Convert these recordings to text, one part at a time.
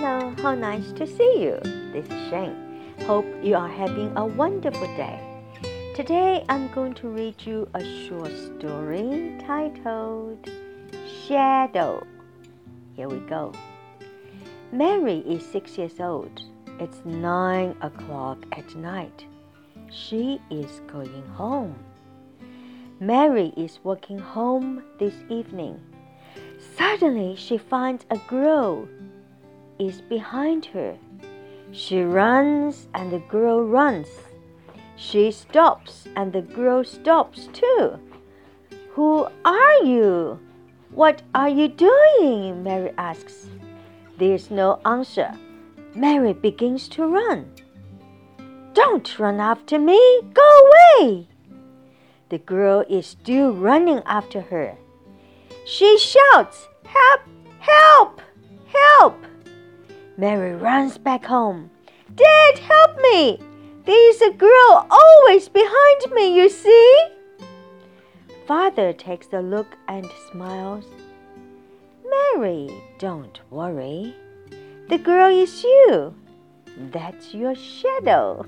Hello, how nice to see you. This is Shane. Hope you are having a wonderful day. Today I'm going to read you a short story titled Shadow. Here we go. Mary is six years old. It's nine o'clock at night. She is going home. Mary is walking home this evening. Suddenly, she finds a girl is behind her. She runs and the girl runs. She stops and the girl stops too. Who are you? What are you doing? Mary asks. There's no answer. Mary begins to run. Don't run after me! Go away! The girl is still running after her. She shouts, Help! Help! Help! Mary runs back home. Dad, help me! There's a girl always behind me, you see? Father takes a look and smiles. Mary, don't worry. The girl is you. That's your shadow.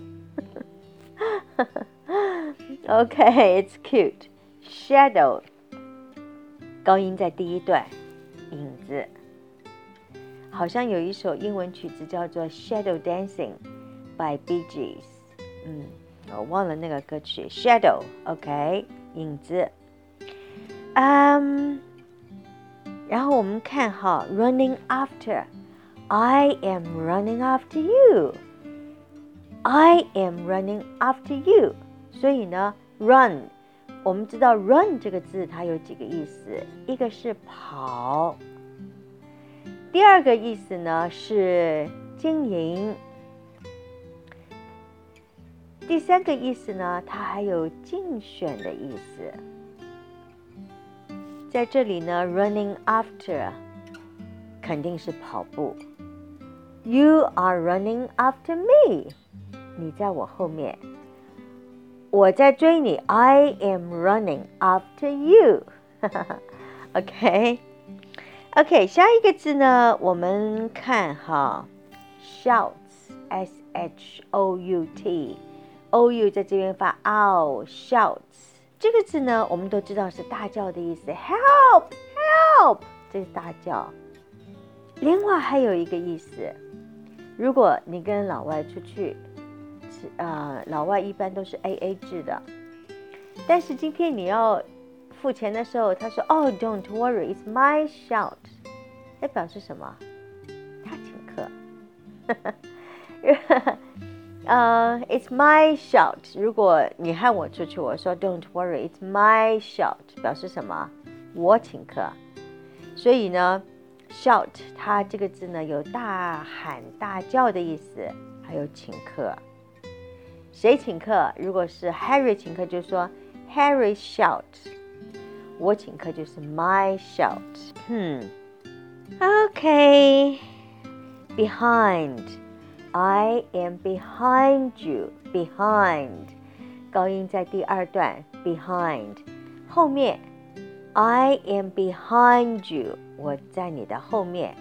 okay, it's cute. Shadow 高音在第一段，影子。 好像有一首英文曲子叫做《Shadow Dancing》by Bee Gees。嗯，我忘了那个歌曲。Shadow，OK，影子。嗯，然后我们看哈，Running after，I am running after you。I am running after you。所以呢，run。我们知道 run 这个字它有几个意思，一个是跑，第二个意思呢是经营，第三个意思呢它还有竞选的意思。在这里呢，running after 肯定是跑步，You are running after me，你在我后面。我在追你，I am running after you，OK。OK，下一个字呢？我们看哈，shouts，s h o u t，o u 在这边发 ou，shouts 这个字呢，我们都知道是大叫的意思，help，help，这是大叫。另外还有一个意思，如果你跟老外出去。啊，老外一般都是 A A 制的，但是今天你要付钱的时候，他说：“哦，Don't worry, it's my shout。”那表示什么？他请客。呃，It's my shout。如果你喊我出去，我说 “Don't worry, it's my shout”，表示什么？我请客。所以呢，shout 它这个字呢，有大喊大叫的意思，还有请客。谁请客？如果是 Harry 请客，就说 Harry shout。我请客就是 my shout。嗯，OK。Behind。I am behind you. Behind。高音在第二段。Behind。后面。I am behind you。我在你的后面。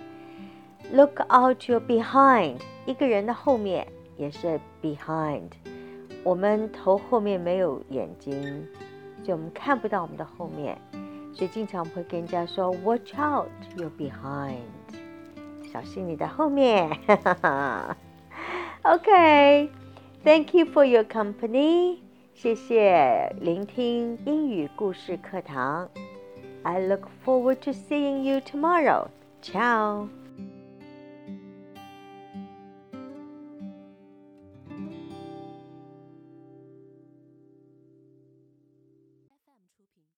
Look out your behind。一个人的后面也是 behind。我们头后面没有眼睛，就我们看不到我们的后面， 所以经常会跟人家说 “Watch out, you're behind”，小心你的后面。OK，Thank you for your company，谢谢聆听英语故事课堂。I look forward to seeing you tomorrow. Ciao.